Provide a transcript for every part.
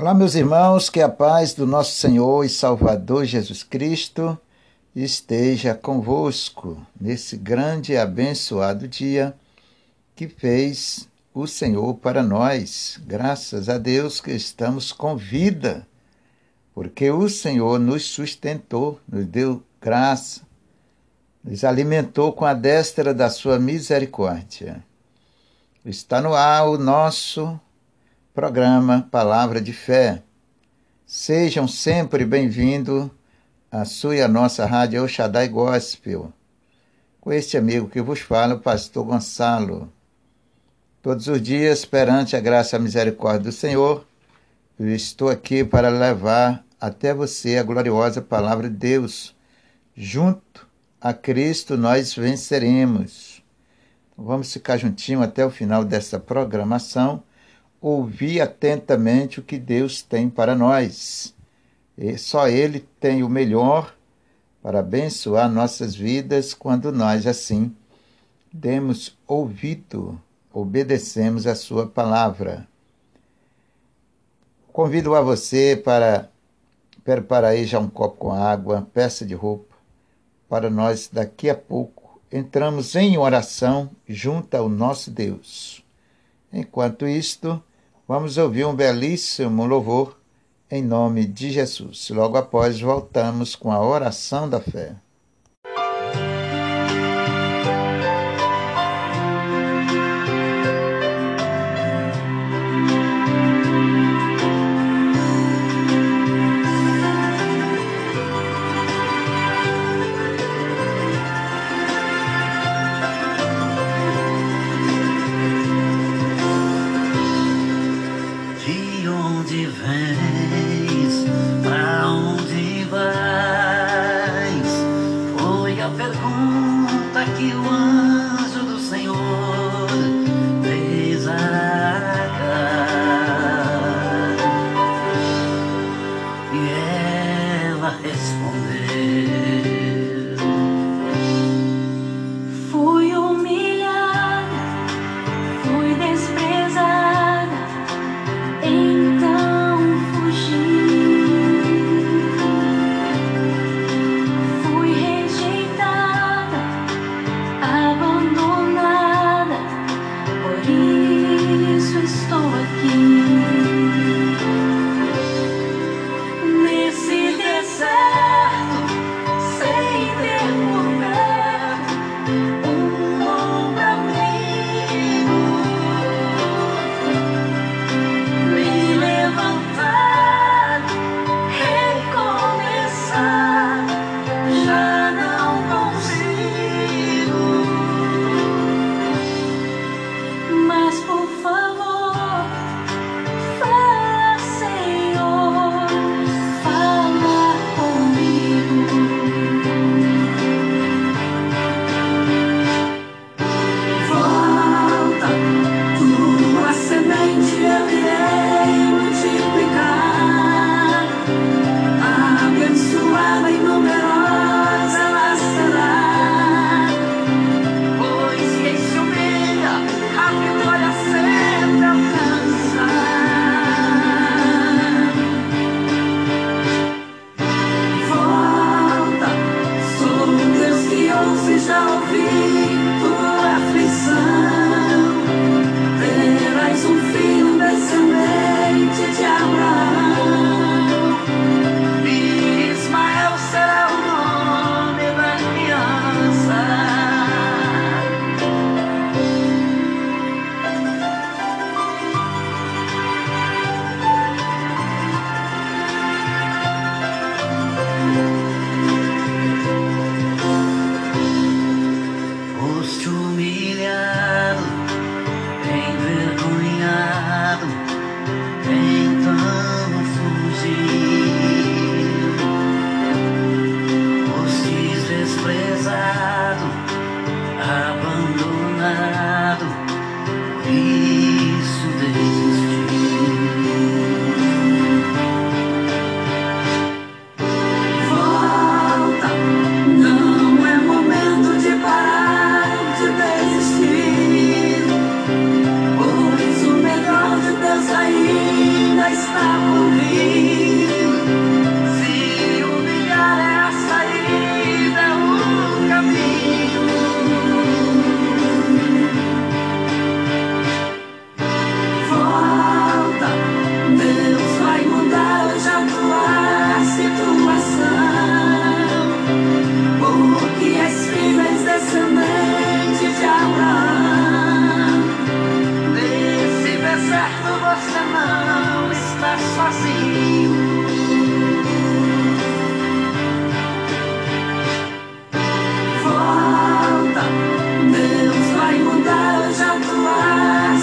Olá, meus irmãos, que a paz do nosso Senhor e Salvador Jesus Cristo esteja convosco nesse grande e abençoado dia que fez o Senhor para nós. Graças a Deus que estamos com vida, porque o Senhor nos sustentou, nos deu graça, nos alimentou com a destra da sua misericórdia. Está no ar o nosso programa Palavra de Fé. Sejam sempre bem-vindos à sua e à nossa rádio Oxadai Gospel. Com este amigo que vos fala, o pastor Gonçalo. Todos os dias, perante a graça e a misericórdia do Senhor, eu estou aqui para levar até você a gloriosa palavra de Deus. Junto a Cristo nós venceremos. Vamos ficar juntinho até o final dessa programação ouvir atentamente o que Deus tem para nós. E só Ele tem o melhor para abençoar nossas vidas quando nós assim demos ouvido, obedecemos a Sua palavra. Convido a você para preparar aí já um copo com água, peça de roupa, para nós daqui a pouco entramos em oração junto ao nosso Deus. Enquanto isto, Vamos ouvir um belíssimo louvor em nome de Jesus. Logo após, voltamos com a oração da fé.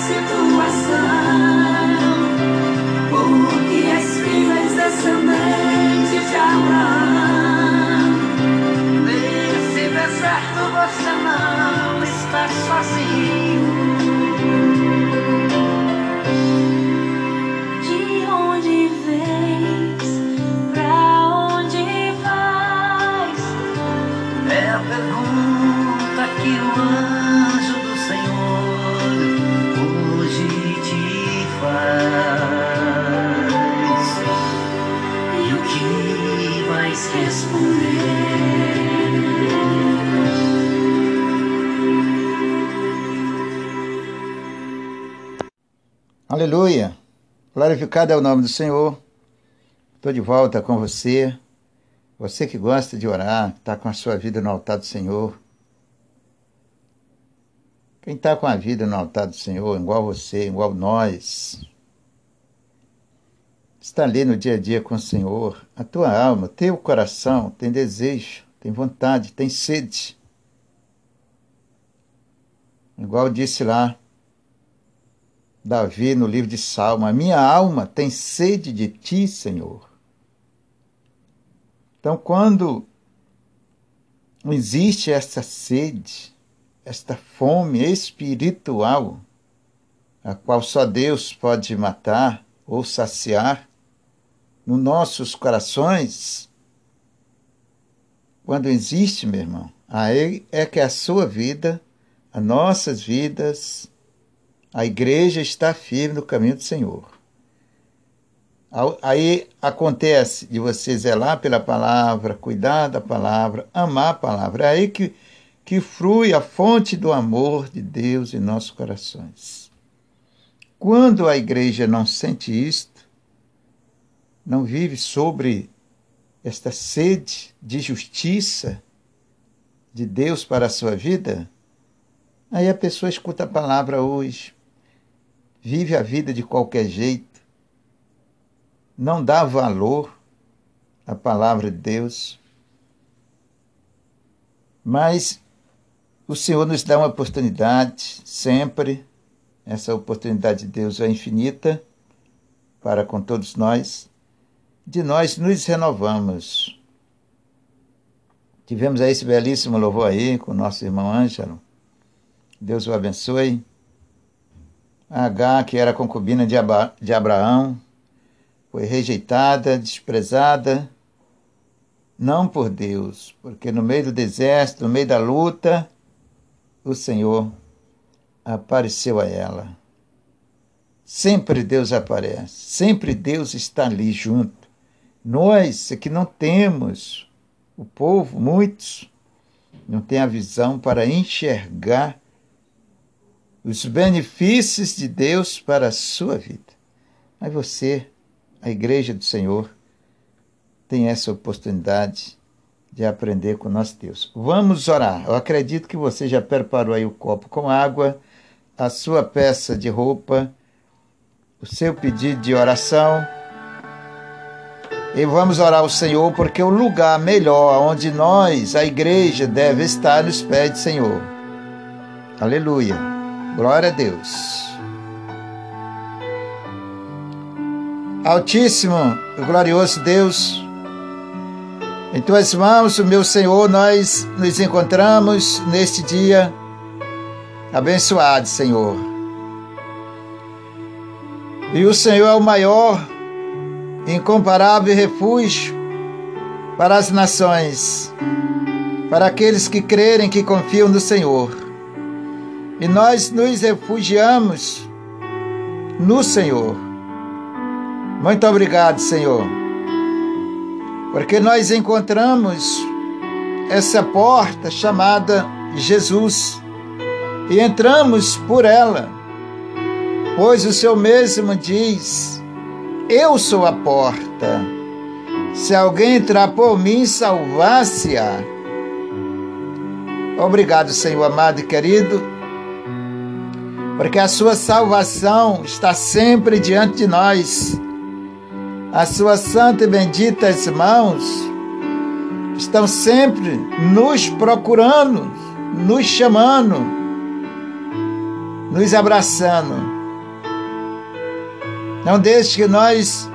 Situação. Porque és filho, és descendente de Abraão. Nesse deserto você não está sozinho. Aleluia! Glorificado é o nome do Senhor. Estou de volta com você. Você que gosta de orar, está com a sua vida no altar do Senhor. Quem está com a vida no altar do Senhor, igual você, igual nós, está ali no dia a dia com o Senhor, a tua alma, teu coração tem desejo, tem vontade, tem sede. Igual disse lá Davi no livro de Salmo: A minha alma tem sede de ti, Senhor. Então, quando existe essa sede, esta fome espiritual, a qual só Deus pode matar ou saciar nos nossos corações, quando existe, meu irmão, aí é que a sua vida, as nossas vidas, a igreja está firme no caminho do Senhor. Aí acontece de você zelar pela palavra, cuidar da palavra, amar a palavra. É aí que, que flui a fonte do amor de Deus em nossos corações. Quando a igreja não sente isto, não vive sobre esta sede de justiça de Deus para a sua vida, aí a pessoa escuta a palavra hoje, vive a vida de qualquer jeito, não dá valor à palavra de Deus, mas o Senhor nos dá uma oportunidade sempre, essa oportunidade de Deus é infinita para com todos nós, de nós nos renovamos. Tivemos aí esse belíssimo louvor aí com o nosso irmão Ângelo. Deus o abençoe. H, que era concubina de, Aba de Abraão, foi rejeitada, desprezada, não por Deus, porque no meio do deserto, no meio da luta, o Senhor apareceu a ela. Sempre Deus aparece, sempre Deus está ali junto. Nós é que não temos, o povo, muitos, não tem a visão para enxergar os benefícios de Deus para a sua vida. Mas você, a Igreja do Senhor, tem essa oportunidade de aprender com nosso Deus. Vamos orar. Eu acredito que você já preparou aí o copo com água, a sua peça de roupa, o seu pedido de oração. E vamos orar ao Senhor, porque o lugar melhor onde nós, a igreja, deve estar nos pés do Senhor. Aleluia. Glória a Deus. Altíssimo e glorioso Deus, em tuas mãos, meu Senhor, nós nos encontramos neste dia abençoado, Senhor. E o Senhor é o maior, incomparável refúgio para as nações, para aqueles que crerem que confiam no Senhor. E nós nos refugiamos no Senhor. Muito obrigado, Senhor, porque nós encontramos essa porta chamada Jesus e entramos por ela, pois o Senhor mesmo diz: Eu sou a porta. Se alguém entrar por mim, salvar-se-á. Obrigado, Senhor amado e querido porque a sua salvação está sempre diante de nós. As suas santas e benditas mãos estão sempre nos procurando, nos chamando, nos abraçando. Não deixe que nós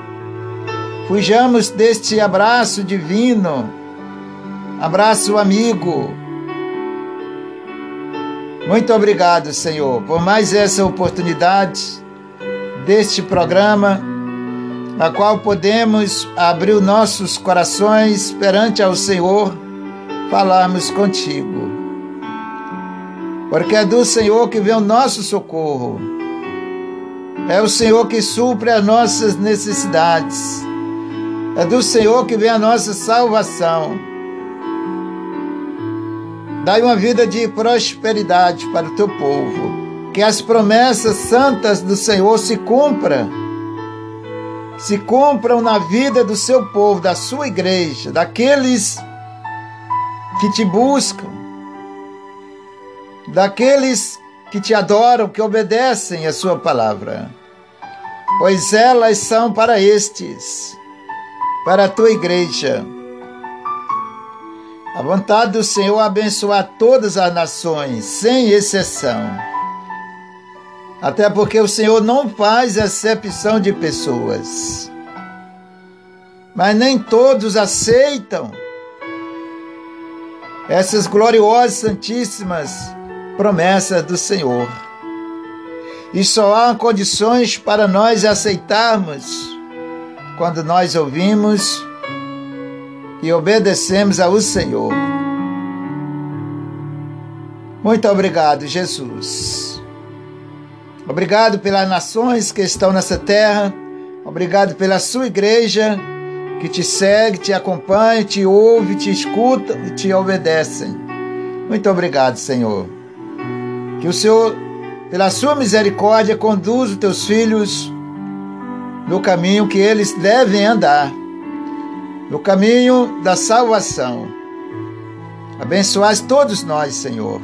fujamos deste abraço divino, abraço amigo. Muito obrigado, Senhor, por mais essa oportunidade deste programa, na qual podemos abrir os nossos corações perante ao Senhor, falarmos contigo. Porque é do Senhor que vem o nosso socorro. É o Senhor que supre as nossas necessidades. É do Senhor que vem a nossa salvação. Dai uma vida de prosperidade para o teu povo. Que as promessas santas do Senhor se cumpram. Se cumpram na vida do seu povo, da sua igreja, daqueles que te buscam, daqueles que te adoram, que obedecem a sua palavra. Pois elas são para estes para a tua igreja. A vontade do Senhor abençoar todas as nações, sem exceção. Até porque o Senhor não faz acepção de pessoas. Mas nem todos aceitam essas gloriosas, santíssimas promessas do Senhor. E só há condições para nós aceitarmos quando nós ouvimos e obedecemos ao Senhor. Muito obrigado, Jesus. Obrigado pelas nações que estão nessa terra. Obrigado pela sua igreja que te segue, te acompanha, te ouve, te escuta e te obedecem. Muito obrigado, Senhor. Que o Senhor, pela sua misericórdia, conduza os teus filhos no caminho que eles devem andar, no caminho da salvação. Abençoais todos nós, Senhor.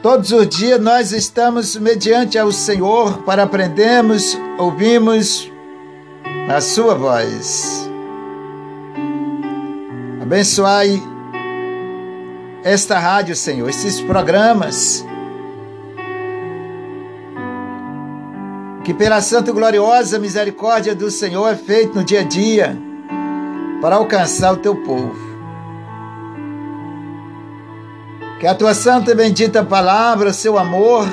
Todos os dias nós estamos mediante ao Senhor para aprendermos, ouvirmos a sua voz. Abençoai esta rádio, Senhor, esses programas que pela santa e gloriosa misericórdia do Senhor é feito no dia a dia para alcançar o teu povo. Que a tua santa e bendita palavra, seu amor,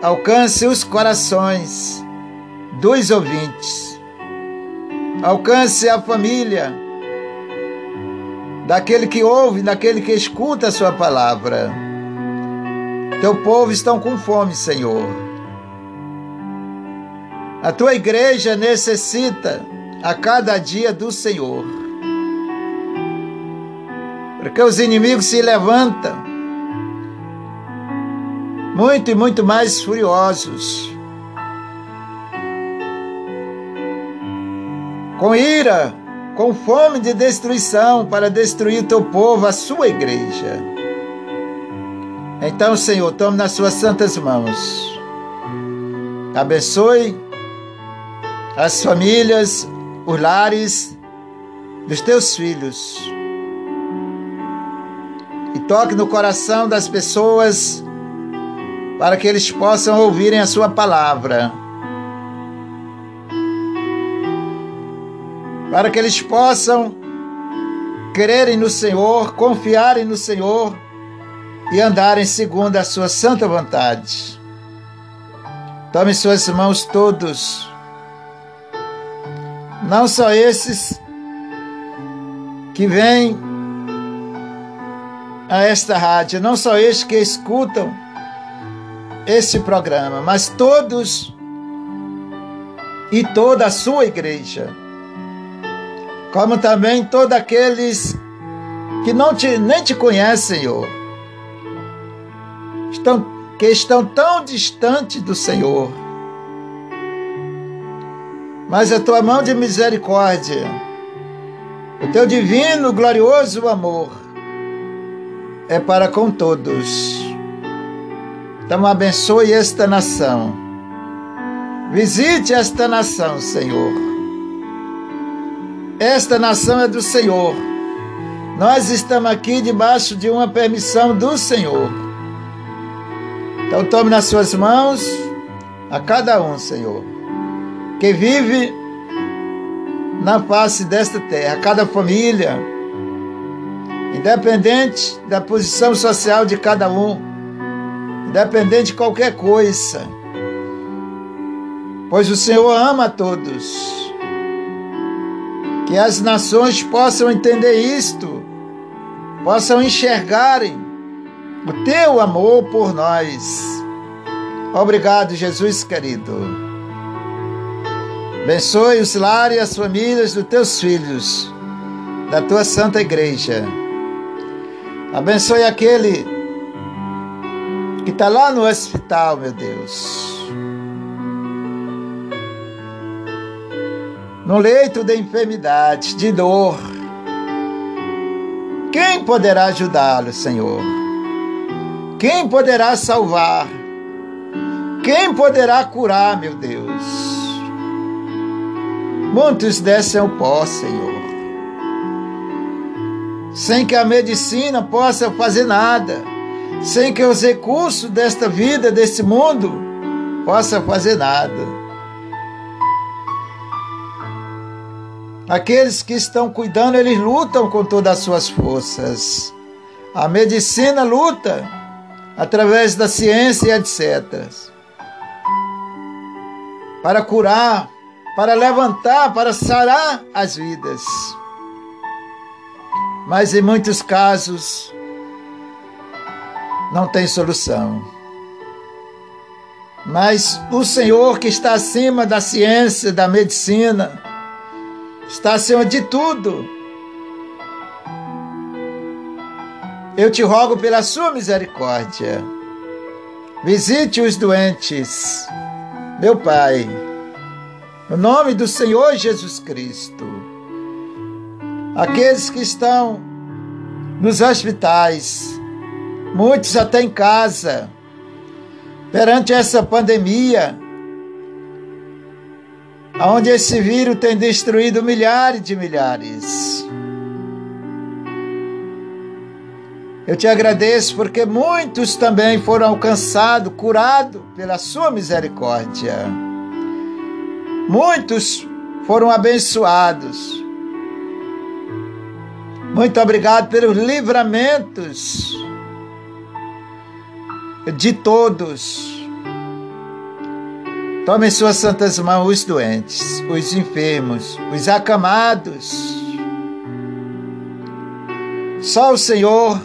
alcance os corações dos ouvintes. Alcance a família daquele que ouve, daquele que escuta a sua palavra. Teu povo estão com fome, Senhor a tua igreja necessita a cada dia do Senhor. Porque os inimigos se levantam muito e muito mais furiosos. Com ira, com fome de destruição para destruir teu povo, a sua igreja. Então, Senhor, tome nas suas santas mãos. Abençoe as famílias, os lares dos teus filhos. E toque no coração das pessoas para que eles possam ouvirem a sua palavra. Para que eles possam crerem no Senhor, confiarem no Senhor e andarem segundo a sua santa vontade. Tome suas mãos todos não só esses que vêm a esta rádio, não só estes que escutam esse programa, mas todos e toda a sua igreja, como também todos aqueles que não te, nem te conhecem, Senhor, estão, que estão tão distantes do Senhor mas a tua mão de misericórdia, o teu divino, glorioso amor é para com todos. Então abençoe esta nação. Visite esta nação, Senhor. Esta nação é do Senhor. Nós estamos aqui debaixo de uma permissão do Senhor. Então tome nas suas mãos a cada um, Senhor, que vive na face desta terra, cada família, independente da posição social de cada um, independente de qualquer coisa, pois o Senhor ama a todos. Que as nações possam entender isto, possam enxergarem o teu amor por nós. Obrigado, Jesus querido. Abençoe os lares e as famílias dos teus filhos, da tua santa igreja. Abençoe aquele que está lá no hospital, meu Deus. No leito de enfermidade, de dor. Quem poderá ajudá-lo, Senhor? Quem poderá salvar? Quem poderá curar, meu Deus? Muitos descem ao pó, Senhor. Sem que a medicina possa fazer nada, sem que os recursos desta vida, desse mundo, possa fazer nada. Aqueles que estão cuidando, eles lutam com todas as suas forças. A medicina luta através da ciência e etc. Para curar para levantar, para sarar as vidas. Mas em muitos casos não tem solução. Mas o Senhor que está acima da ciência, da medicina, está acima de tudo. Eu te rogo pela sua misericórdia. Visite os doentes, meu Pai no nome do Senhor Jesus Cristo. Aqueles que estão nos hospitais, muitos até em casa, perante essa pandemia, onde esse vírus tem destruído milhares de milhares. Eu te agradeço porque muitos também foram alcançados, curados pela sua misericórdia. Muitos foram abençoados. Muito obrigado pelos livramentos de todos. Tome em suas santas mãos os doentes, os enfermos, os acamados. Só o Senhor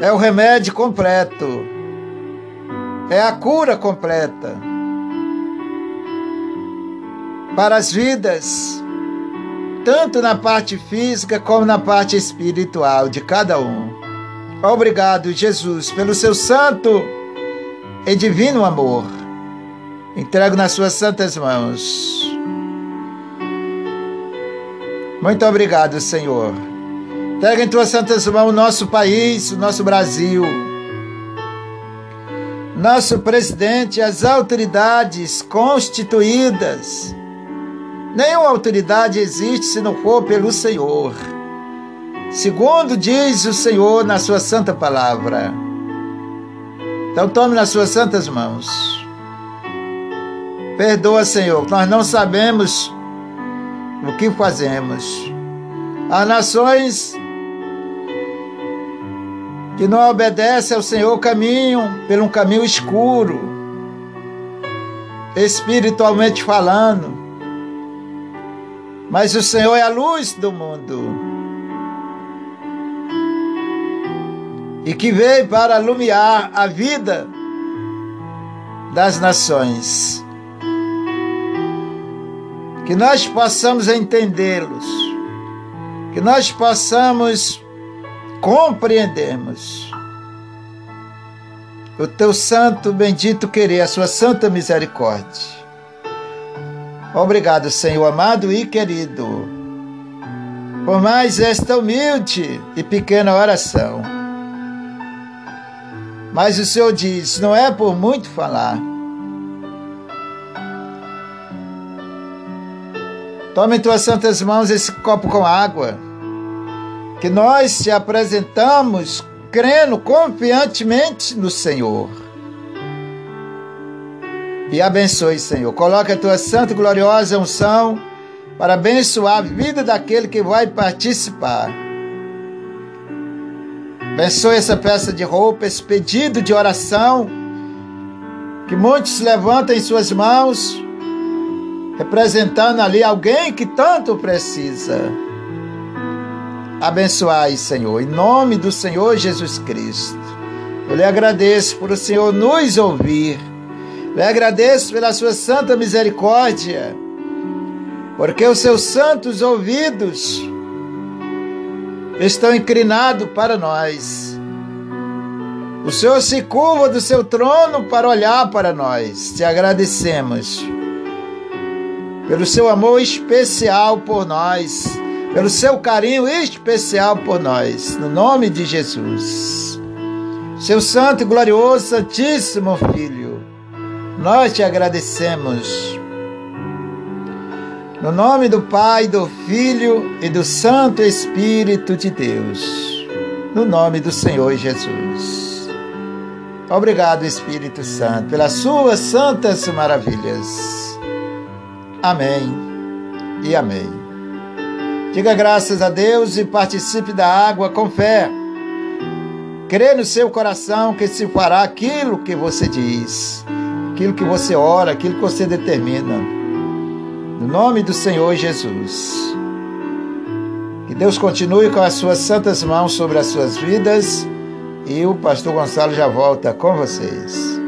é o remédio completo, é a cura completa para as vidas, tanto na parte física como na parte espiritual de cada um. Obrigado, Jesus, pelo seu santo e divino amor. Entrego nas suas santas mãos. Muito obrigado, Senhor. Entrega em tuas santas mãos o nosso país, o nosso Brasil nosso presidente, as autoridades constituídas, Nenhuma autoridade existe se não for pelo Senhor. Segundo diz o Senhor na sua santa palavra. Então tome nas suas santas mãos. Perdoa, Senhor, nós não sabemos o que fazemos. As nações que não obedecem ao Senhor caminham pelo um caminho escuro, espiritualmente falando mas o Senhor é a luz do mundo. E que veio para iluminar a vida das nações. Que nós possamos entendê-los, que nós possamos compreendermos o teu santo bendito querer, a sua santa misericórdia. Obrigado, Senhor amado e querido, por mais esta humilde e pequena oração. Mas o Senhor diz: não é por muito falar. Tome em tuas santas mãos esse copo com água, que nós te apresentamos crendo confiantemente no Senhor. E abençoe, Senhor. Coloque a tua santa e gloriosa unção para abençoar a vida daquele que vai participar. Abençoe essa peça de roupa, esse pedido de oração que muitos levantam em suas mãos, representando ali alguém que tanto precisa. Abençoai, Senhor, em nome do Senhor Jesus Cristo. Eu lhe agradeço por o Senhor nos ouvir. Lhe agradeço pela sua santa misericórdia, porque os seus santos ouvidos estão inclinados para nós. O Senhor se curva do seu trono para olhar para nós. Te agradecemos pelo seu amor especial por nós, pelo seu carinho especial por nós, no nome de Jesus. Seu santo e glorioso, santíssimo Filho, nós te agradecemos no nome do Pai, do Filho e do Santo Espírito de Deus. No nome do Senhor Jesus. Obrigado, Espírito Santo, pelas suas santas maravilhas. Amém e amém. Diga graças a Deus e participe da água com fé. Crê no seu coração que se fará aquilo que você diz, aquilo que você ora, aquilo que você determina. No nome do Senhor Jesus. Que Deus continue com as suas santas mãos sobre as suas vidas e o pastor Gonçalo já volta com vocês.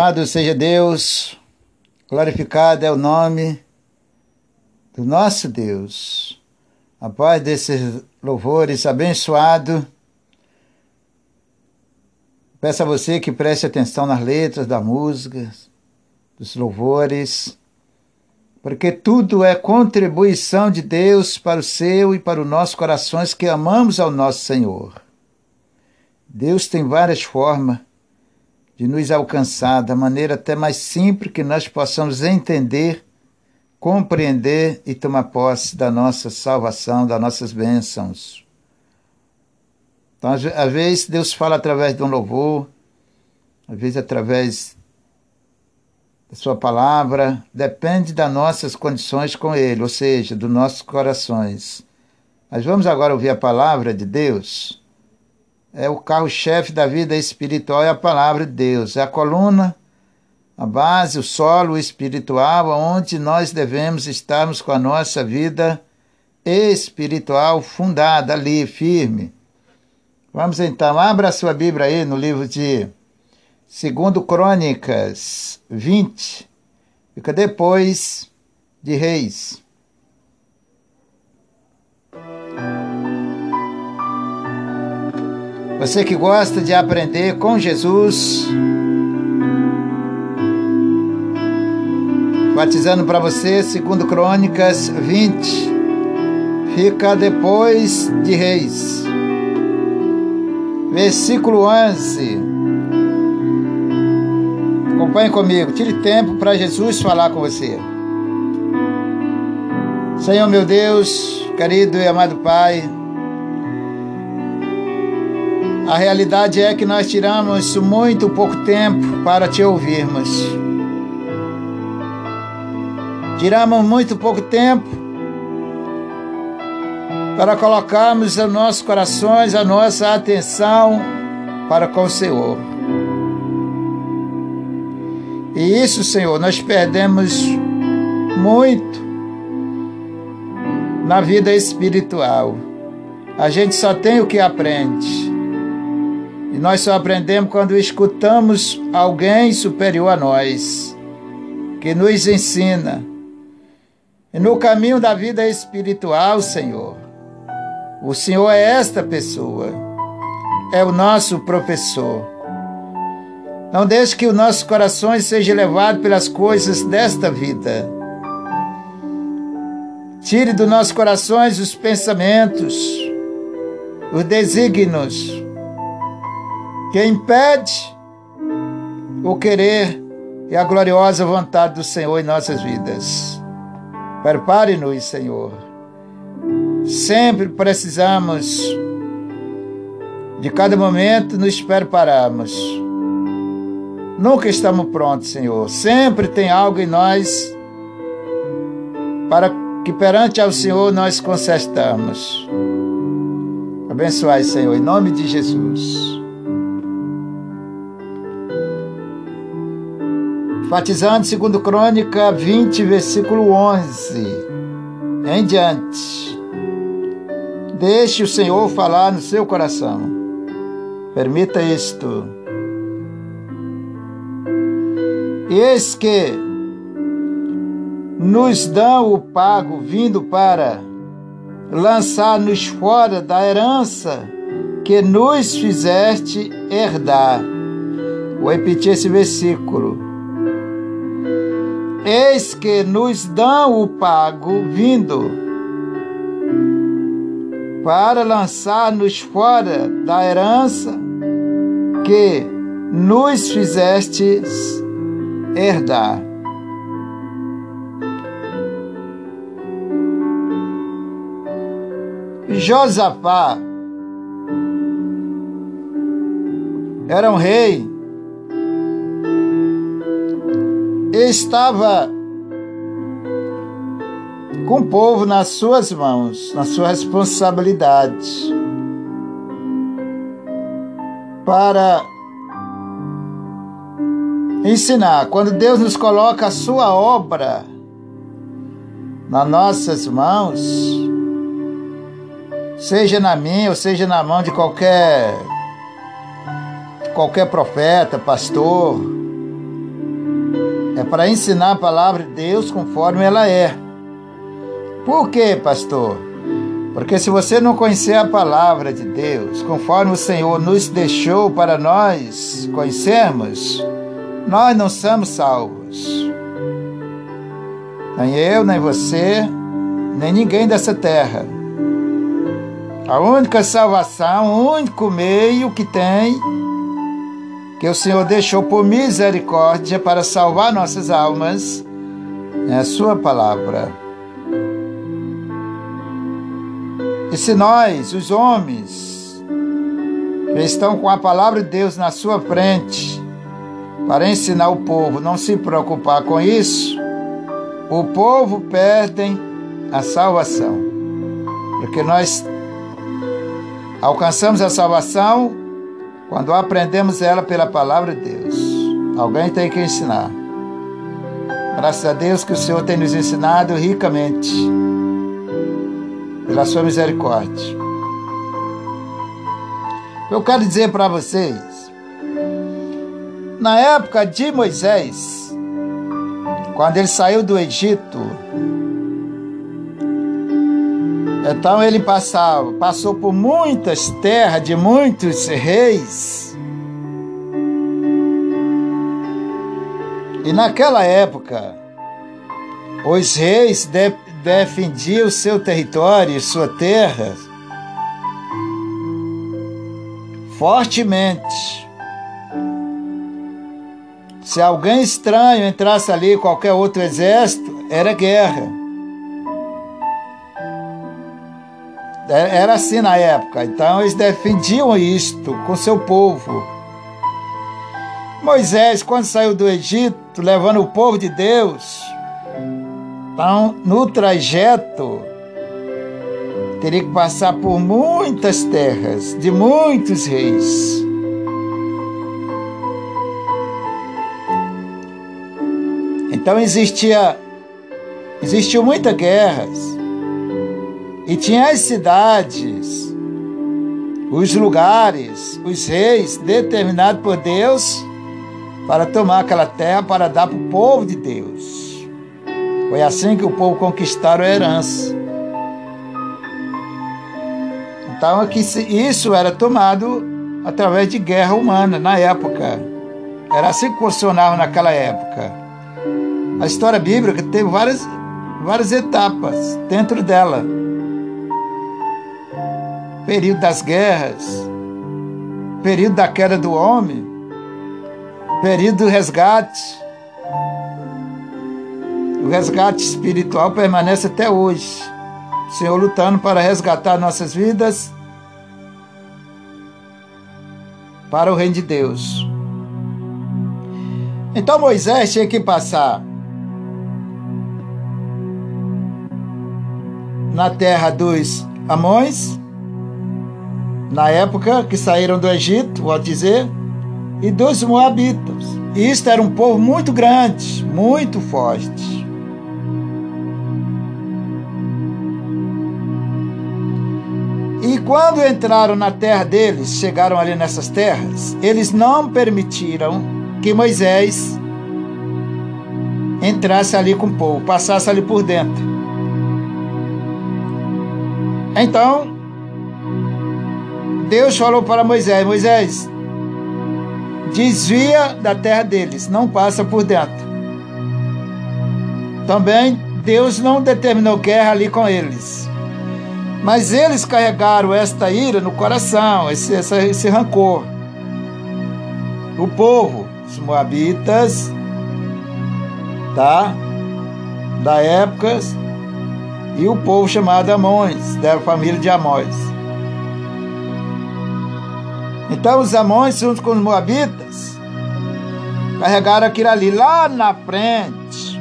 Louvado seja Deus, glorificado é o nome do nosso Deus. Após desses louvores abençoado, peço a você que preste atenção nas letras da música, dos louvores, porque tudo é contribuição de Deus para o seu e para os nossos corações que amamos ao nosso Senhor. Deus tem várias formas de nos alcançar da maneira até mais simples que nós possamos entender, compreender e tomar posse da nossa salvação, das nossas bênçãos. Então, às ve- às vezes, Deus fala através de um louvor, às vezes através da sua palavra, depende das nossas condições com Ele, ou seja, dos nossos corações. Mas vamos agora ouvir a palavra de Deus é o carro-chefe da vida espiritual, é a palavra de Deus, é a coluna, a base, o solo espiritual, onde nós devemos estarmos com a nossa vida espiritual fundada ali, firme. Vamos então, abra a sua Bíblia aí no livro de 2 Crônicas 20, fica depois de Reis. Você que gosta de aprender com Jesus, batizando para você, segundo Crônicas 20, fica depois de Reis. Versículo 11. Acompanhe comigo, tire tempo para Jesus falar com você. Senhor meu Deus, querido e amado Pai, a realidade é que nós tiramos muito pouco tempo para te ouvirmos. Tiramos muito pouco tempo para colocarmos os nossos corações, a nossa atenção para com o Senhor. E isso, Senhor, nós perdemos muito na vida espiritual. A gente só tem o que aprende. E nós só aprendemos quando escutamos alguém superior a nós, que nos ensina. E no caminho da vida espiritual, Senhor, o Senhor é esta pessoa, é o nosso professor. Não deixe que os nossos corações sejam levados pelas coisas desta vida. Tire dos nossos corações os pensamentos, os desígnios que impede o querer e a gloriosa vontade do Senhor em nossas vidas. Prepare-nos, Senhor. Sempre precisamos De cada momento nos preparamos. Nunca estamos prontos, Senhor. Sempre tem algo em nós para que perante ao Senhor nós consertamos. Abençoai, Senhor, em nome de Jesus. Batizando segundo Crônica 20, versículo 11 em diante. Deixe o Senhor falar no seu coração. Permita isto. Eis que nos dão o pago vindo para lançar-nos fora da herança que nos fizeste herdar. Vou repetir esse versículo. Eis que nos dão o pago vindo para lançar-nos fora da herança que nos fizestes herdar. Josafá era um rei estava com o povo nas suas mãos, na sua responsabilidade, para ensinar. Quando Deus nos coloca a sua obra nas nossas mãos, seja na minha ou seja na mão de qualquer qualquer profeta, pastor, é para ensinar a palavra de Deus conforme ela é. Por quê, pastor? Porque se você não conhecer a palavra de Deus, conforme o Senhor nos deixou para nós conhecermos, nós não somos salvos. Nem eu, nem você, nem ninguém dessa terra. A única salvação, o único meio que tem que o Senhor deixou por misericórdia para salvar nossas almas é a Sua palavra. E se nós, os homens, que estão com a palavra de Deus na sua frente, para ensinar o povo não se preocupar com isso, o povo perde a salvação. Porque nós alcançamos a salvação quando aprendemos ela pela palavra de Deus. Alguém tem que ensinar. Graças a Deus que o Senhor tem nos ensinado ricamente, pela sua misericórdia. Eu quero dizer para vocês, na época de Moisés, quando ele saiu do Egito, então ele passava, passou por muitas terras de muitos reis. E naquela época, os reis de, defendiam o seu território, sua terra, fortemente. Se alguém estranho entrasse ali, qualquer outro exército, era guerra. Era assim na época. Então eles defendiam isto com seu povo. Moisés, quando saiu do Egito, levando o povo de Deus, então no trajeto teria que passar por muitas terras, de muitos reis. Então existia existiu muitas guerras. E tinha as cidades, os lugares, os reis determinados por Deus para tomar aquela terra para dar para o povo de Deus. Foi assim que o povo conquistaram a herança. Então aqui isso era tomado através de guerra humana na época. Era assim que funcionava naquela época. A história bíblica teve várias, várias etapas dentro dela período das guerras, período da queda do homem, período do resgate. O resgate espiritual permanece até hoje. O Senhor lutando para resgatar nossas vidas para o reino de Deus. Então Moisés tinha que passar na terra dos Amões, na época que saíram do Egito, vou dizer, e dos Moabitas. Isto era um povo muito grande, muito forte. E quando entraram na terra deles, chegaram ali nessas terras, eles não permitiram que Moisés entrasse ali com o povo, passasse ali por dentro. Então, Deus falou para Moisés: Moisés, desvia da terra deles, não passa por dentro. Também Deus não determinou guerra ali com eles. Mas eles carregaram esta ira no coração, esse, esse, rancor. O povo, os moabitas, tá? Da época, e o povo chamado Amões, da família de Amós. Então os Amões, junto com os Moabitas, carregaram aquilo ali lá na frente,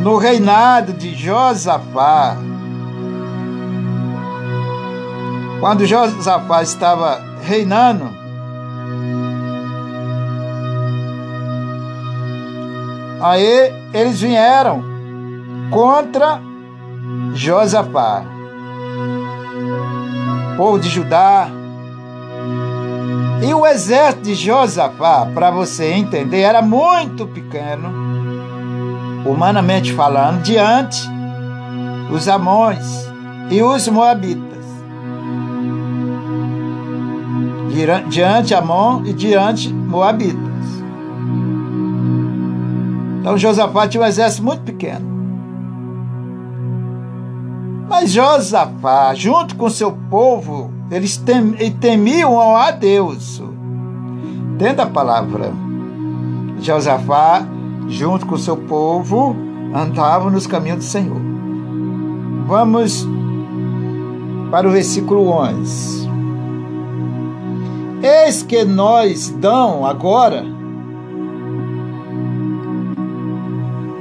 no reinado de Josafá. Quando Josafá estava reinando, aí eles vieram contra Josafá, povo de Judá. E o exército de Josafá, para você entender, era muito pequeno, humanamente falando, diante os Amões e os Moabitas. diante Amon e diante Moabitas. Então Josafá tinha um exército muito pequeno. Mas Josafá, junto com seu povo, eles temiam a Deus. Dentro da palavra, Josafá, junto com seu povo, andavam nos caminhos do Senhor. Vamos para o versículo 11. Eis que nós dão agora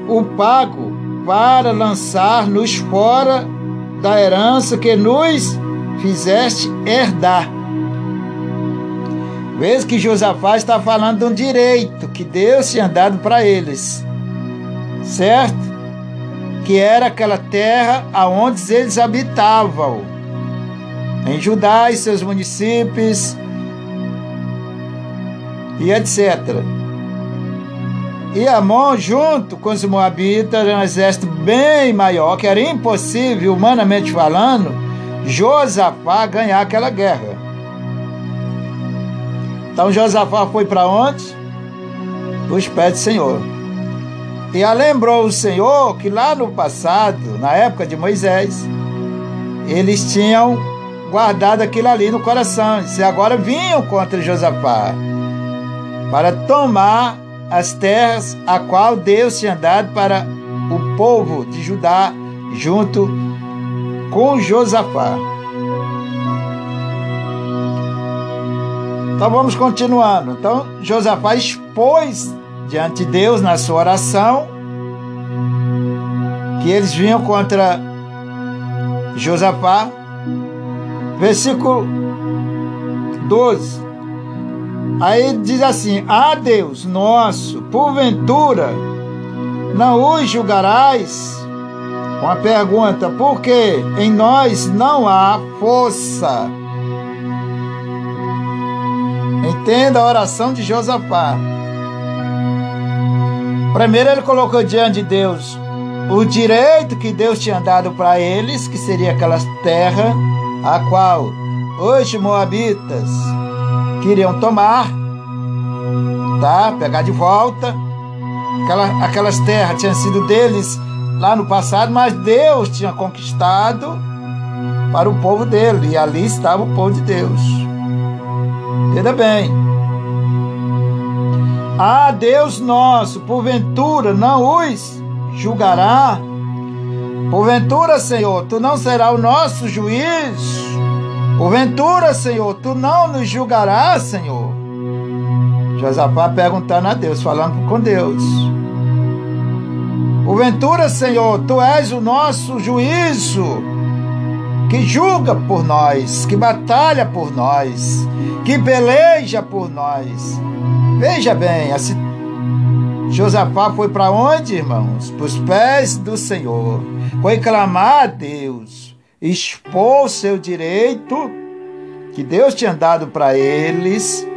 o pago para lançar-nos fora da herança que nos fizeste herdar. Veja que Josafá está falando de um direito que Deus tinha dado para eles, certo? Que era aquela terra aonde eles habitavam, em Judá e seus municípios, e etc. E Amon, junto com os Moabitas, era um exército bem maior, que era impossível, humanamente falando, Josafá ganhar aquela guerra. Então Josafá foi para onde? Os pés do Senhor. E lembrou o Senhor que lá no passado, na época de Moisés, eles tinham guardado aquilo ali no coração. E agora vinham contra Josafá para tomar as terras a qual Deus tinha dado para o povo de Judá junto com Josafá. Então vamos continuando. Então Josafá expôs diante de Deus na sua oração que eles vinham contra Josafá. Versículo 12. Aí diz assim: Ah, Deus nosso, porventura não os julgarás? Com a pergunta: porque em nós não há força? Entenda a oração de Josafá. Primeiro, ele colocou diante de Deus o direito que Deus tinha dado para eles, que seria aquela terra a qual os moabitas queriam tomar, tá? Pegar de volta. Aquela, aquelas terras tinham sido deles lá no passado, mas Deus tinha conquistado para o povo dele, e ali estava o povo de Deus. Entenda bem. Ah, Deus nosso, porventura não os julgará? Porventura, Senhor, tu não será o nosso juiz Porventura, Senhor, tu não nos julgarás, Senhor. Josafá perguntando a Deus, falando com Deus. Porventura, Senhor, tu és o nosso juízo, que julga por nós, que batalha por nós, que peleja por nós. Veja bem, assim, Josafá foi para onde, irmãos? Para os pés do Senhor. Foi clamar a Deus, expor o seu direito que Deus tinha dado para eles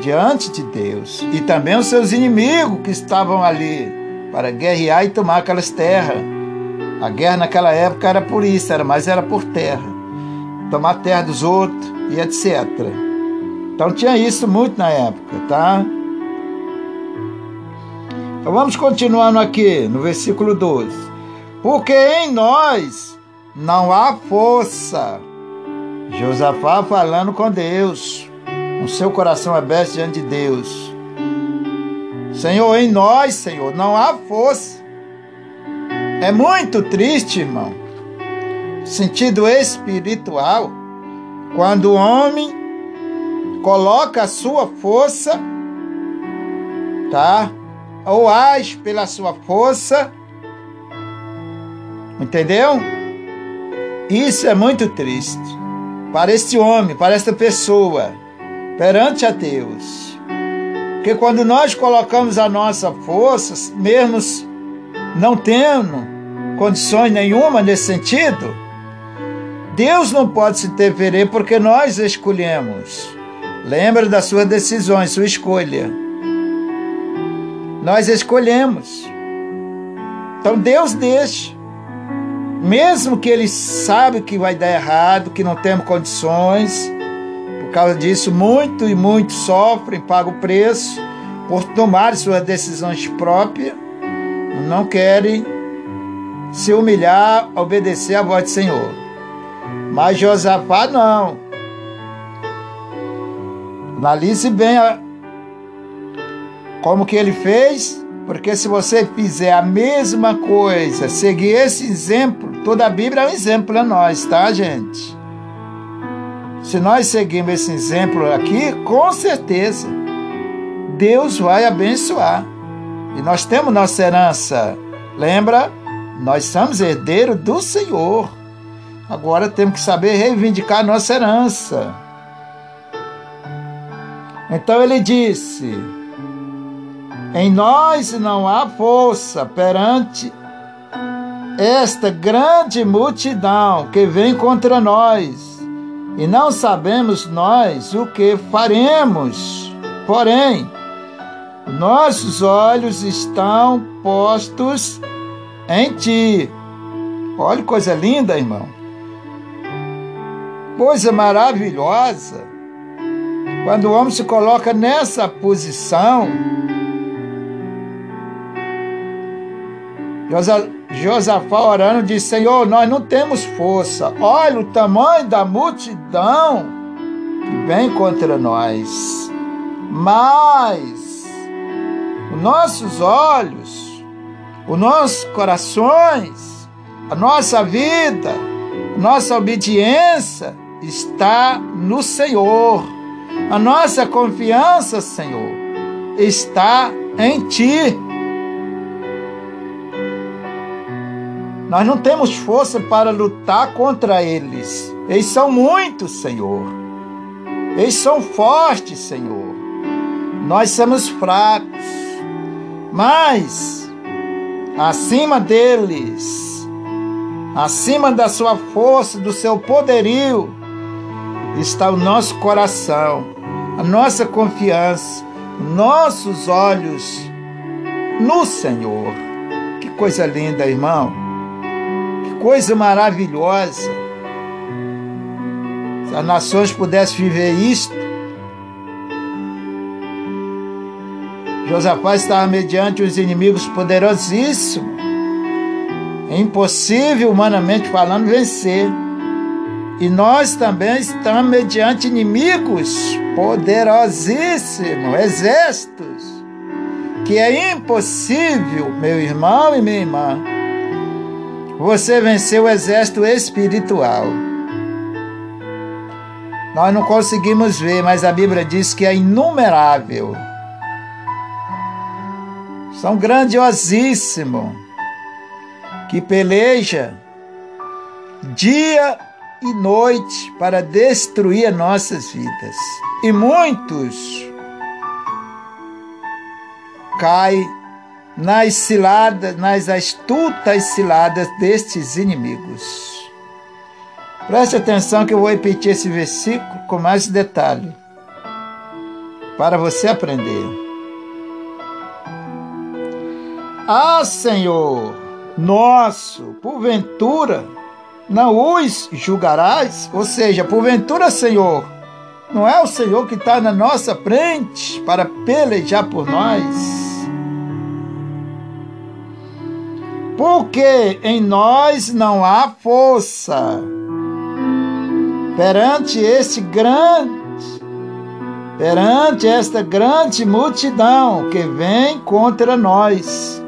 diante de Deus e também os seus inimigos que estavam ali para guerrear e tomar aquelas terras. A guerra naquela época era por isso, era, mas era por terra. Tomar terra dos outros e etc. Então tinha isso muito na época, tá? Então vamos continuando aqui no versículo 12. Porque em nós não há força. Josafá falando com Deus com seu coração aberto diante de Deus. Senhor, em nós, Senhor, não há força. É muito triste, irmão. Sentido espiritual, quando o homem coloca a sua força, tá? Ou age pela sua força. Entendeu? Isso é muito triste para este homem, para esta pessoa perante a Deus. Porque quando nós colocamos a nossa força, mesmo não tendo condições nenhuma nesse sentido, Deus não pode se interferir porque nós escolhemos. Lembra das suas decisões, sua escolha. Nós escolhemos. Então Deus deixa. Mesmo que ele sabe que vai dar errado, que não temos condições, causa disso, muito e muito sofrem, pagam o preço por tomar suas decisões próprias, não querem se humilhar, obedecer à voz do Senhor. Mas Josafá não. Analise bem a, como que ele fez, porque se você fizer a mesma coisa, seguir esse exemplo, toda a Bíblia é um exemplo a nós, tá, gente? Se nós seguirmos esse exemplo aqui, com certeza Deus vai abençoar. E nós temos nossa herança. Lembra? Nós somos herdeiros do Senhor. Agora temos que saber reivindicar nossa herança. Então ele disse: Em nós não há força perante esta grande multidão que vem contra nós e não sabemos nós o que faremos. Porém, nossos olhos estão postos em ti. Olha que coisa linda, irmão. Coisa maravilhosa. Quando o homem se coloca nessa posição, Josafá orando disse: Senhor, nós não temos força. Olha o tamanho da multidão que vem contra nós. Mas os nossos olhos, os nossos corações, a nossa vida, a nossa obediência está no Senhor. A nossa confiança, Senhor, está em Ti. Nós não temos força para lutar contra eles. Eles são muitos, Senhor. Eles são fortes, Senhor. Nós somos fracos. Mas, acima deles, acima da sua força, do seu poderio, está o nosso coração, a nossa confiança, nossos olhos no Senhor. Que coisa linda, irmão coisa maravilhosa. Se as nações pudessem viver isto, Josafá estava mediante os inimigos poderosíssimos. É impossível, humanamente falando, vencer. E nós também estamos mediante inimigos poderosíssimos, exércitos, que é impossível, meu irmão e minha irmã, você venceu o exército espiritual. Nós não conseguimos ver, mas a Bíblia diz que é inumerável. São grandiosíssimos, que peleja dia e noite para destruir nossas vidas. E muitos caem nas ciladas, nas astutas ciladas destes inimigos. Preste atenção que eu vou repetir esse versículo com mais detalhe para você aprender. Ah, Senhor, nosso, porventura, não os julgarás? Ou seja, porventura, Senhor, não é o Senhor que está na nossa frente para pelejar por nós? Porque em nós não há força perante este grande, perante esta grande multidão que vem contra nós.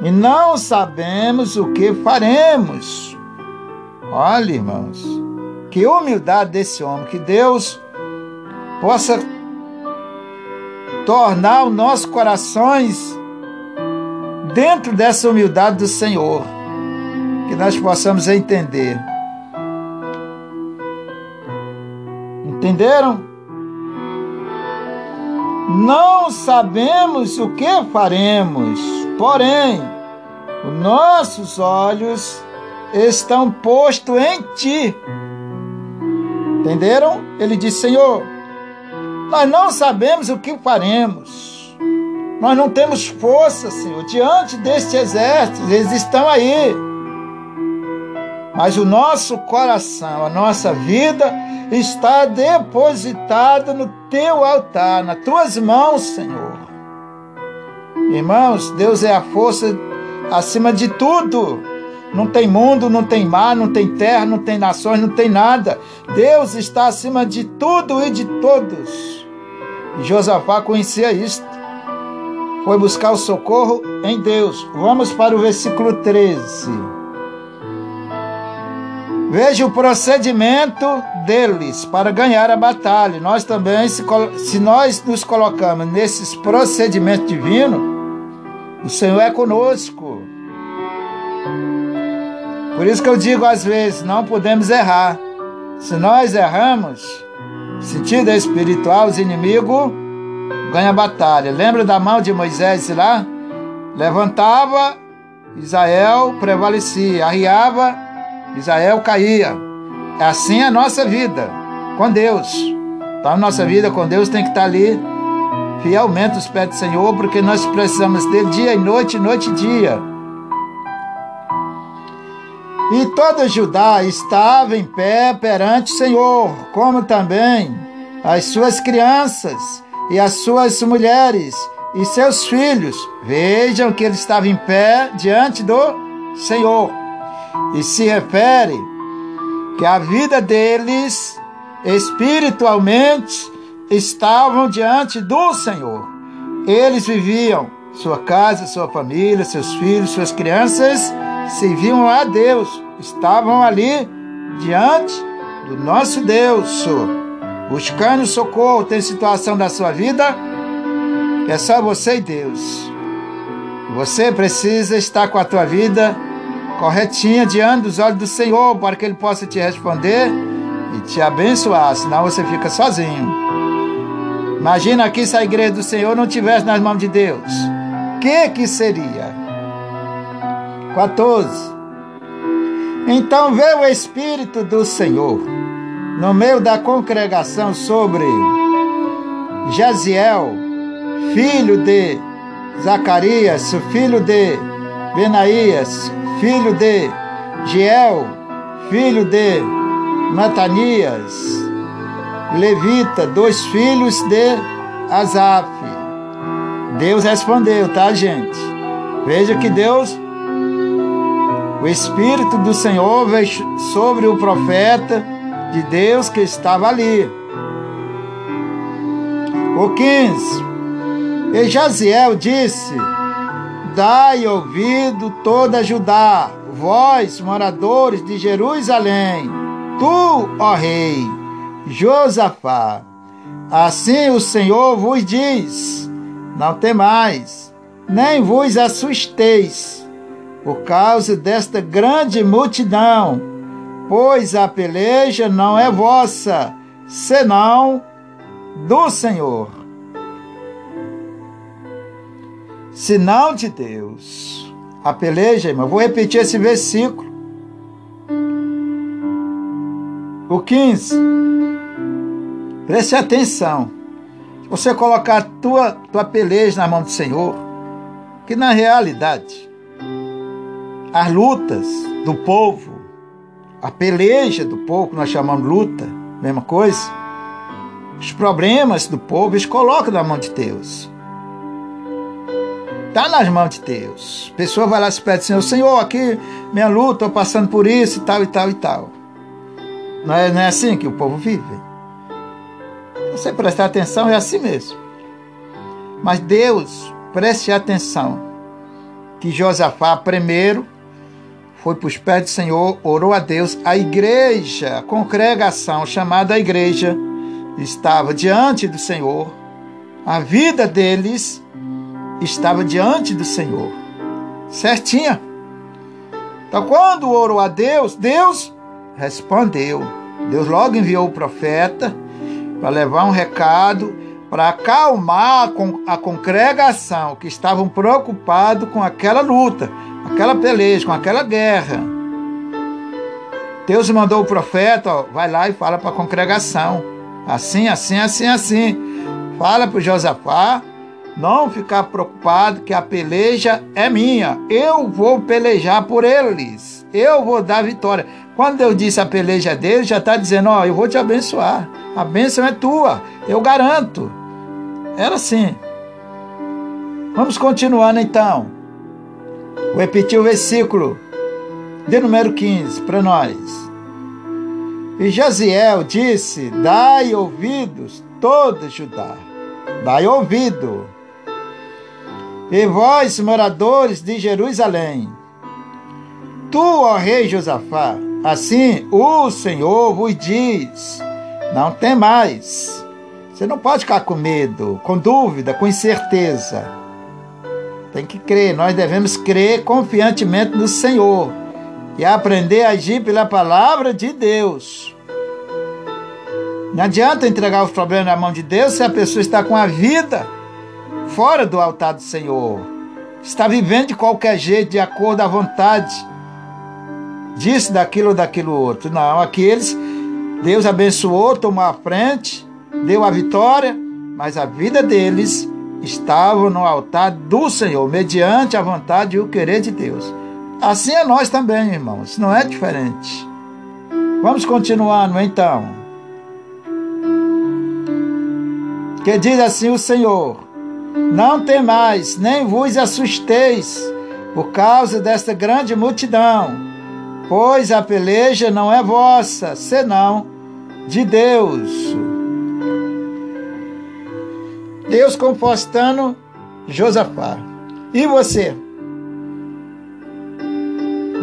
E não sabemos o que faremos. Olha, irmãos, que humildade desse homem, que Deus possa tornar os nossos corações dentro dessa humildade do Senhor, que nós possamos entender Entenderam? Não sabemos o que faremos, porém, os nossos olhos estão postos em ti. Entenderam? Ele disse: Senhor, nós não sabemos o que faremos. Nós não temos força, Senhor, diante deste exército, eles estão aí. Mas o nosso coração, a nossa vida está depositada no teu altar, nas tuas mãos, Senhor. Irmãos, Deus é a força acima de tudo. Não tem mundo, não tem mar, não tem terra, não tem nações, não tem nada. Deus está acima de tudo e de todos. E Josafá conhecia isto. Foi buscar o socorro em Deus. Vamos para o versículo 13. Veja o procedimento deles para ganhar a batalha. Nós também, se, se nós nos colocamos nesses procedimentos divinos, o Senhor é conosco. Por isso que eu digo às vezes, não podemos errar. Se nós erramos, sentido espiritual, os inimigos ganham a batalha. Lembra da mão de Moisés lá? Levantava, Israel prevalecia, arriava, Israel caía. É assim a nossa vida com Deus. Então a nossa vida com Deus tem que estar ali fielmente os pés do Senhor, porque nós precisamos dele dia e noite, noite e dia. E toda Judá estava em pé perante o Senhor, como também as suas crianças e as suas mulheres e seus filhos. Vejam que ele estava em pé diante do Senhor e se refere que a vida deles espiritualmente estavam diante do Senhor. Eles viviam sua casa, sua família, seus filhos, suas crianças, serviam a Deus, estavam ali diante do nosso Deus, buscando socorro. Tem situação da sua vida é só você e Deus. Você precisa estar com a tua vida corretinha diante dos olhos do Senhor, para que Ele possa te responder e te abençoar, senão você fica sozinho. Imagina aqui se a igreja do Senhor não tivesse nas mãos de Deus. O que que seria? 14. Então veio o Espírito do Senhor no meio da congregação sobre Jaziel, filho de Zacarias, filho de Benaías, filho de Giel, filho de Matanias, Levita, dois filhos de Asaf. Deus respondeu, tá, gente? Veja que Deus, o Espírito do Senhor veio sobre o profeta de Deus que estava ali. O 15. E Jaziel disse: Dai ouvido toda Judá, vós, moradores de Jerusalém, tu, ó rei, Josafá: Assim o Senhor vos diz: Não temais, nem vos assusteis, por causa desta grande multidão, pois a peleja não é vossa, senão do Senhor. Sinal de Deus. A peleja, irmão, vou repetir esse versículo. O 15. Preste atenção. Se você colocar a tua, tua peleja na mão do Senhor, que na realidade, as lutas do povo, a peleja do povo, nós chamamos luta, mesma coisa, os problemas do povo, eles colocam na mão de Deus. Está nas mãos de Deus. A pessoa vai lá e pede, Senhor, Senhor, aqui minha luta, estou passando por isso e tal e tal e tal. Não é, não é assim que o povo vive? Se você prestar atenção, é assim mesmo. Mas Deus, preste atenção, que Josafá primeiro foi para os pés do Senhor, orou a Deus, a igreja, a congregação chamada igreja, estava diante do Senhor, a vida deles estava diante do Senhor, certinha. Então, quando orou a Deus, Deus respondeu. Deus logo enviou o profeta para levar um recado para acalmar a congregação que estavam preocupados com aquela luta, aquela peleja, com aquela guerra. Deus mandou o profeta, ó, vai lá e fala para a congregação. Assim, assim, assim, assim. Fala para o Josafá não ficar preocupado que a peleja é minha. Eu vou pelejar por eles. Eu vou dar vitória. Quando eu disse a peleja é dele, já está dizendo, ó, eu vou te abençoar. A bênção é tua, eu garanto. Era assim. Vamos continuando então. Vou repetir o versículo de número 15 para nós. E Jaziel disse: Dai ouvidos, todo Judá, dai ouvido. E vós, moradores de Jerusalém, tu, ó rei Josafá, Assim o Senhor vos diz: não tem mais. Você não pode ficar com medo, com dúvida, com incerteza. Tem que crer, nós devemos crer confiantemente no Senhor e aprender a agir pela palavra de Deus. Não adianta entregar os problemas na mão de Deus se a pessoa está com a vida fora do altar do Senhor. Está vivendo de qualquer jeito, de acordo à vontade disse daquilo ou daquilo outro. Não, aqueles, Deus abençoou, tomou a frente, deu a vitória, mas a vida deles estava no altar do Senhor, mediante a vontade e o querer de Deus. Assim é nós também, irmãos, não é diferente. Vamos continuando então. Que diz assim o Senhor: Não temais, nem vos assusteis, por causa desta grande multidão pois a peleja não é vossa, senão de Deus. Deus confortando Josafá. E você?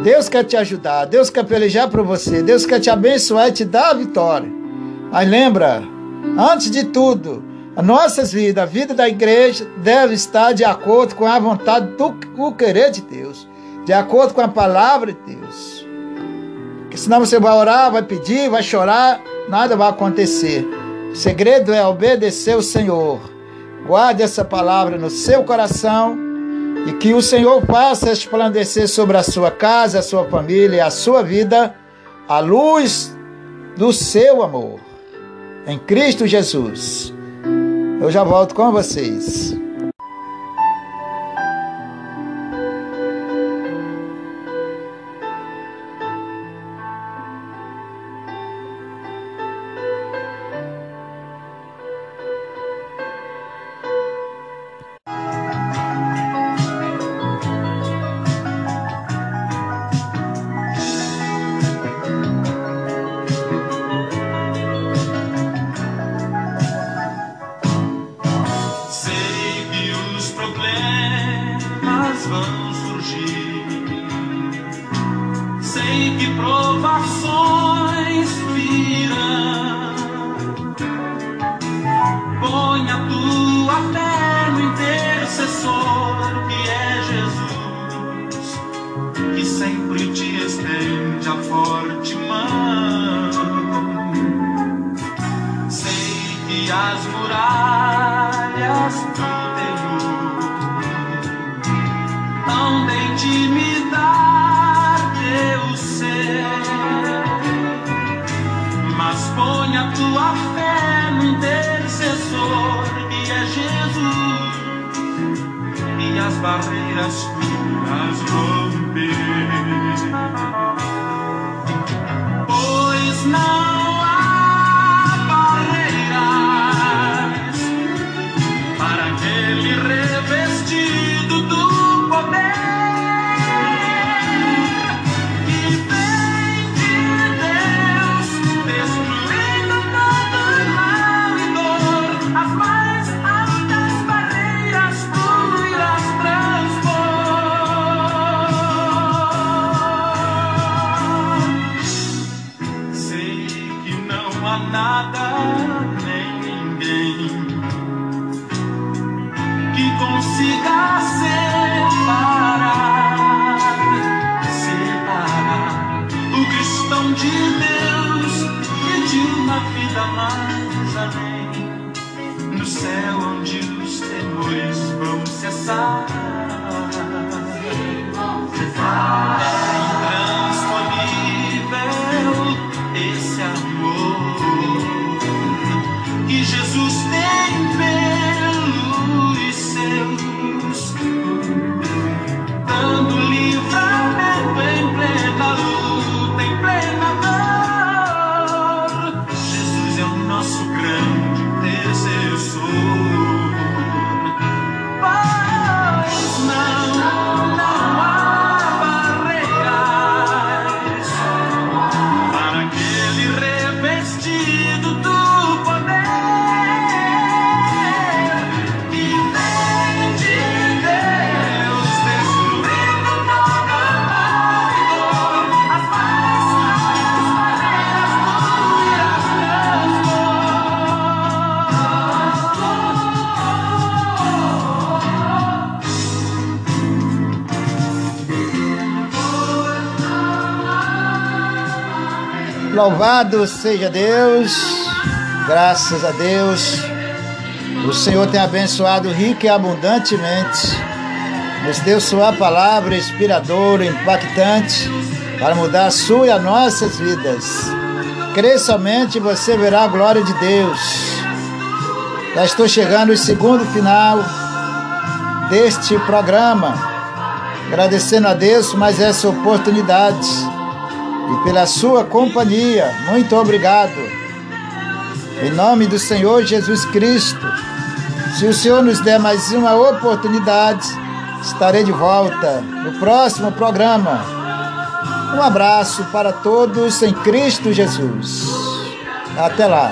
Deus quer te ajudar, Deus quer pelejar por você, Deus quer te abençoar e te dar a vitória. Mas lembra, antes de tudo, as nossas vidas, a vida da igreja deve estar de acordo com a vontade do querer de Deus, de acordo com a palavra de Deus. Porque senão você vai orar, vai pedir, vai chorar, nada vai acontecer. O segredo é obedecer o Senhor. Guarde essa palavra no seu coração e que o Senhor faça resplandecer sobre a sua casa, a sua família e a sua vida a luz do seu amor. Em Cristo Jesus. Eu já volto com vocês. Louvado seja Deus, graças a Deus. O Senhor tem abençoado rica e abundantemente. Nos deu Sua palavra inspiradora, impactante, para mudar a sua e as nossas vidas. Crê somente e você verá a glória de Deus. Já estou chegando ao segundo final deste programa. Agradecendo a Deus mais essa oportunidade e pela sua companhia. Muito obrigado. Em nome do Senhor Jesus Cristo, se o Senhor nos der mais uma oportunidade, estarei de volta no próximo programa. Um abraço para todos em Cristo Jesus. Até lá.